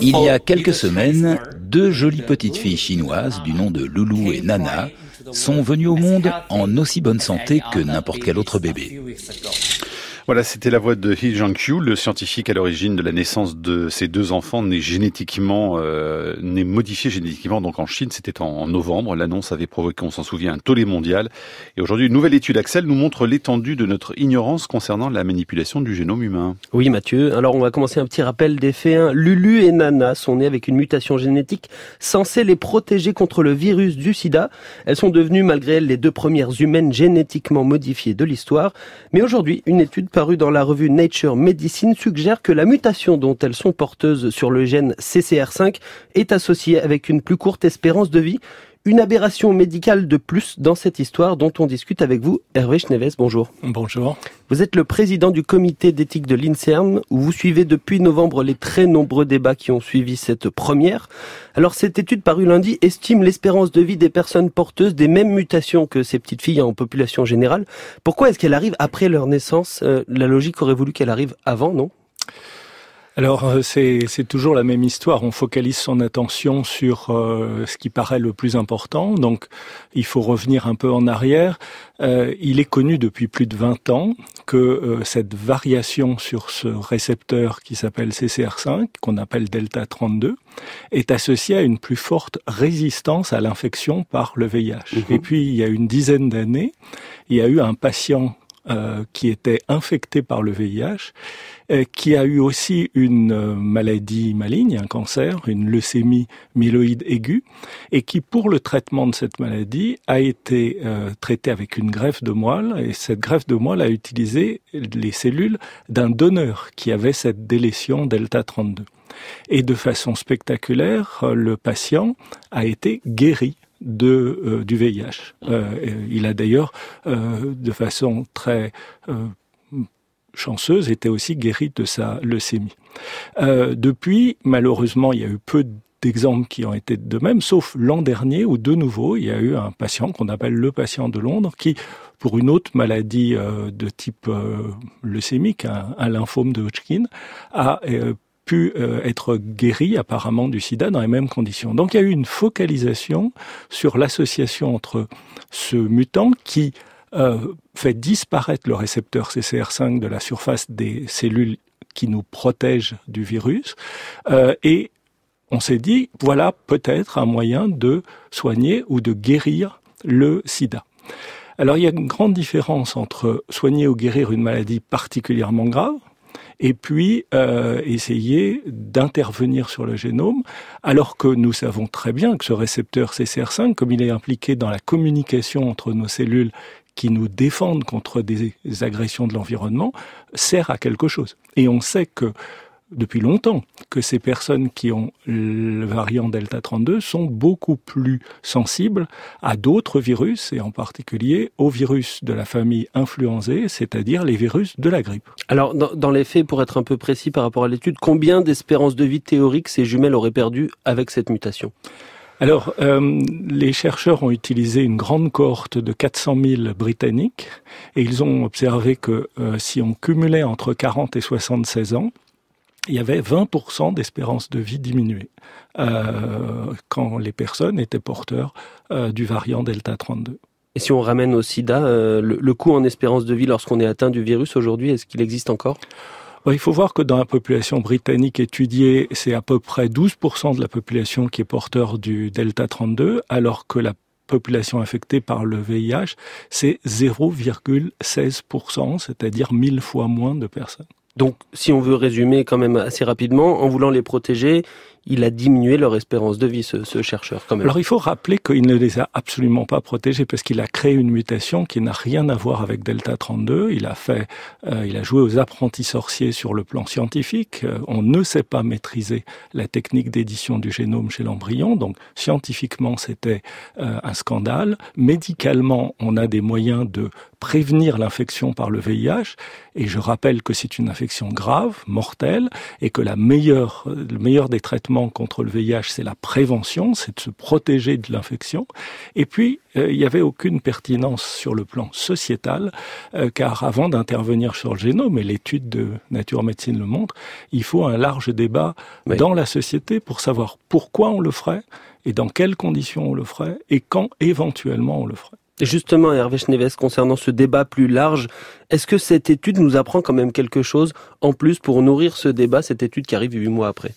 Il y a quelques semaines, deux jolies petites filles chinoises du nom de Loulou et Nana sont venues au monde en aussi bonne santé que n'importe quel autre bébé. Voilà, c'était la voix de He Jiankyu, le scientifique à l'origine de la naissance de ces deux enfants nés génétiquement, euh, nés modifiés génétiquement. Donc en Chine, c'était en, novembre. L'annonce avait provoqué, on s'en souvient, un tollé mondial. Et aujourd'hui, une nouvelle étude, Axel, nous montre l'étendue de notre ignorance concernant la manipulation du génome humain. Oui, Mathieu. Alors on va commencer un petit rappel des faits. Hein. Lulu et Nana sont nés avec une mutation génétique censée les protéger contre le virus du sida. Elles sont devenues, malgré elles, les deux premières humaines génétiquement modifiées de l'histoire. Mais aujourd'hui, une étude paru dans la revue Nature Medicine suggère que la mutation dont elles sont porteuses sur le gène CCR5 est associée avec une plus courte espérance de vie. Une aberration médicale de plus dans cette histoire dont on discute avec vous. Hervé Schneves, bonjour. Bonjour. Vous êtes le président du comité d'éthique de l'INSERM où vous suivez depuis novembre les très nombreux débats qui ont suivi cette première. Alors cette étude parue lundi estime l'espérance de vie des personnes porteuses des mêmes mutations que ces petites filles en population générale. Pourquoi est-ce qu'elle arrive après leur naissance? Euh, La logique aurait voulu qu'elle arrive avant, non? Alors euh, c'est toujours la même histoire. On focalise son attention sur euh, ce qui paraît le plus important. Donc il faut revenir un peu en arrière. Euh, il est connu depuis plus de 20 ans que cette variation sur ce récepteur qui s'appelle CCR5, qu'on appelle delta 32, est associée à une plus forte résistance à l'infection par le VIH. Mhm. Et puis il y a une dizaine d'années, il y a eu un patient euh, qui était infecté par le VIH, euh, qui a eu aussi une euh, maladie maligne, un cancer, une leucémie myéloïde aiguë, et qui, pour le traitement de cette maladie, a été traité avec une greffe de moelle, et cette greffe de moelle a utilisé les cellules d'un donneur qui avait cette délétion delta 32. Et de façon spectaculaire, le patient a été guéri de, euh, du VIH. Euh, il a d'ailleurs, euh, de façon très chanceuse, été aussi guéri de sa leucémie. depuis, malheureusement, il y a eu peu d'exemples qui ont été de même, sauf l'an dernier où de nouveau il y a eu un patient qu'on appelle le patient de Londres qui, pour une autre maladie de type leucémique, un, un, lymphome de Hodgkin, a pu euh, être guéri apparemment du sida dans les mêmes conditions. Donc il y a eu une focalisation sur l'association entre ce mutant qui euh, fait disparaître le récepteur CCR5 de la surface des cellules qui nous protègent du virus euh, et on s'est dit voilà peut-être un moyen de soigner ou de guérir le sida. Alors il y a une grande différence entre soigner ou guérir une maladie particulièrement grave, et puis euh, essayer d'intervenir sur le génome, alors que nous savons très bien que ce récepteur CCR5, comme il est impliqué dans la communication entre nos cellules qui nous défendent contre des agressions de l'environnement, sert à quelque chose. Et on sait que depuis longtemps que ces personnes qui ont le variant Delta 32 sont beaucoup plus sensibles à d'autres virus et en particulier aux virus de la famille influenzée, c'est-à-dire les virus de la grippe. Alors dans, les faits, pour être un peu précis par rapport à l'étude, combien d'espérances de vie théoriques ces jumelles auraient perdu avec cette mutation? Alors, euh, les chercheurs ont utilisé une grande cohorte de 400 000 Britanniques et ils ont observé que euh, si on cumulait entre 40 et 76 ans, il y avait 20% d'espérance de vie diminuée euh, quand les personnes étaient porteurs euh, du variant Delta 32. Et si on ramène au sida, euh, le, coût en espérance de vie lorsqu'on est atteint du virus aujourd'hui, est-ce qu'il existe encore? Il faut voir que dans la population britannique étudiée, c'est à peu près 12% de la population qui est porteur du Delta 32, alors que la population infectée par le VIH, c'est 0,16%, c'est-à-dire 1000 fois moins de personnes. Donc, si on veut résumer quand même assez rapidement, en voulant les protéger, il a diminué leur espérance de vie, ce, ce chercheur, quand même. Alors, il faut rappeler qu'il ne les a absolument pas protégés parce qu'il a créé une mutation qui n'a rien à voir avec Delta 32. Il a fait, euh, il a joué aux apprentis sorciers sur le plan scientifique. Euh, on ne sait pas maîtriser la technique d'édition du génome chez l'embryon. Donc, scientifiquement, c'était euh, un scandale. Médicalement, on a des moyens de prévenir l'infection par le VIH. Et je rappelle que c'est une infection grave, mortelle, et que la meilleure, le meilleur des traitements traitement contre le VIH, c'est la prévention, c'est de se protéger de l'infection. Et puis, euh, il n'y avait aucune pertinence sur le plan sociétal, euh, car avant d'intervenir sur le génome, et l'étude de Nature Médecine le montre, il faut un large débat dans la société pour savoir pourquoi on le ferait, et dans quelles conditions on le ferait, et quand éventuellement on le ferait. Justement, Hervé Schneves, concernant ce débat plus large, est-ce que cette étude nous apprend quand même quelque chose en plus pour nourrir ce débat, cette étude qui arrive huit mois après?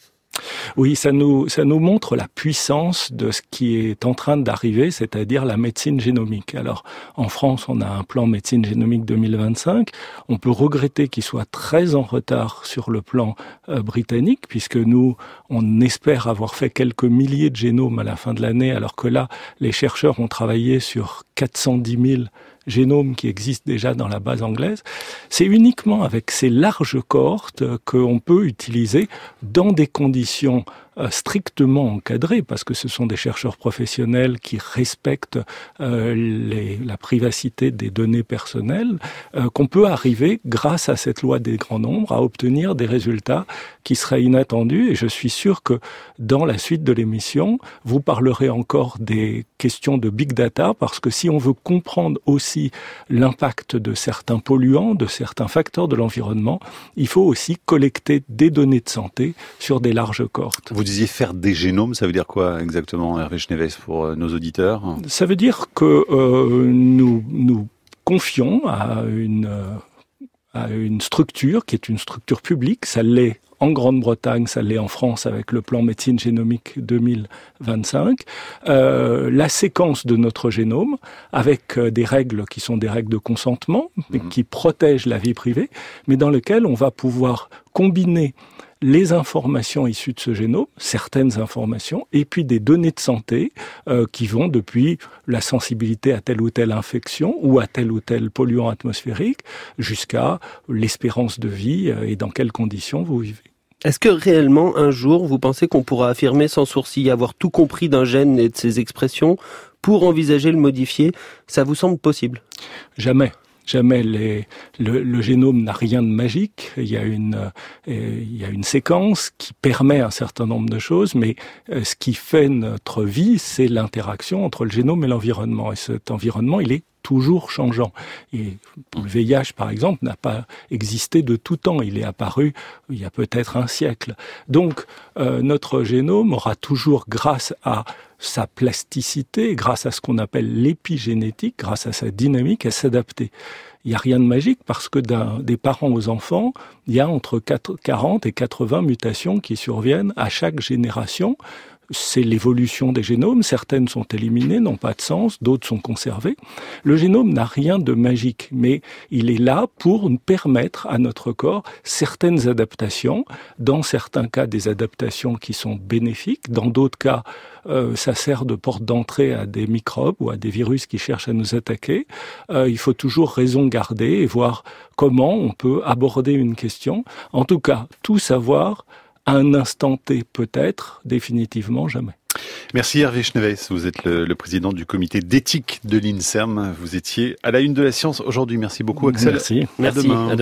Oui, ça nous, ça nous montre la puissance de ce qui est en train d'arriver, c'est-à-dire la médecine génomique. Alors, en France, on a un plan médecine génomique 2025. On peut regretter qu'il soit très en retard sur le plan euh, britannique, puisque nous, on espère avoir fait quelques milliers de génomes à la fin de l'année, alors que là, les chercheurs ont travaillé sur 410 000 génome qui existe déjà dans la base anglaise, c'est uniquement avec ces larges cohortes qu'on peut utiliser dans des conditions strictement encadrés parce que ce sont des chercheurs professionnels qui respectent euh, les, la privacité des données personnelles, euh, qu'on peut arriver, grâce à cette loi des grands nombres, à obtenir des résultats qui seraient inattendus. Et je suis sûr que dans la suite de l'émission, vous parlerez encore des questions de big data parce que si on veut comprendre aussi l'impact de certains polluants, de certains facteurs de l'environnement, il faut aussi collecter des données de santé sur des larges cohortes disiez faire des génomes, ça veut dire quoi exactement, Hervé Schneves, pour euh, nos auditeurs? Ça veut dire que euh, nous nous confions à une euh, à une structure qui est une structure publique, ça l'est en Grande-Bretagne, ça l'est en France avec le plan médecine génomique 2025, euh, la séquence de notre génome avec des règles qui sont des règles de consentement, mmh. qui protègent la vie privée, mais dans lesquelles on va pouvoir combiner les informations issues de ce génome, certaines informations, et puis des données de santé euh, qui vont depuis la sensibilité à telle ou telle infection ou à tel ou tel polluant atmosphérique jusqu'à l'espérance de vie euh, et dans quelles conditions vous vivez. Est-ce que réellement, un jour, vous pensez qu'on pourra affirmer sans sourcil avoir tout compris d'un gène et de ses expressions pour envisager le modifier? Ça vous semble possible? Jamais jamais les, le, génome n'a rien de magique. Il y a une euh, il y a une séquence qui permet un certain nombre de choses, mais euh, ce qui fait notre vie, c'est l'interaction entre le génome et l'environnement. Et cet environnement, il est toujours changeant. Et le VIH, par exemple, n'a pas existé de tout temps. Il est apparu il y a peut-être un siècle. Donc, euh, notre génome aura toujours, grâce à sa plasticité, grâce à ce qu'on appelle l'épigénétique, grâce à sa dynamique, à s'adapter. Il n'y a rien de magique parce que des parents aux enfants, il y a entre 40 et 80 mutations qui surviennent à chaque génération c'est l'évolution des génomes. Certaines sont éliminées, n'ont pas de sens, d'autres sont conservées. Le génome n'a rien de magique, mais il est là pour permettre à notre corps certaines adaptations. Dans certains cas, des adaptations qui sont bénéfiques. Dans d'autres cas, euh, ça sert de porte d'entrée à des microbes ou à des virus qui cherchent à nous attaquer. Euh, il faut toujours raison garder et voir comment on peut aborder une question. En tout cas, tout savoir à un instant T peut-être, définitivement jamais. Merci Hervé Schneves, vous êtes le, président du comité d'éthique de l'INSERM. Vous étiez à la une de la science aujourd'hui. Merci beaucoup Axel. Merci. Merci. À demain.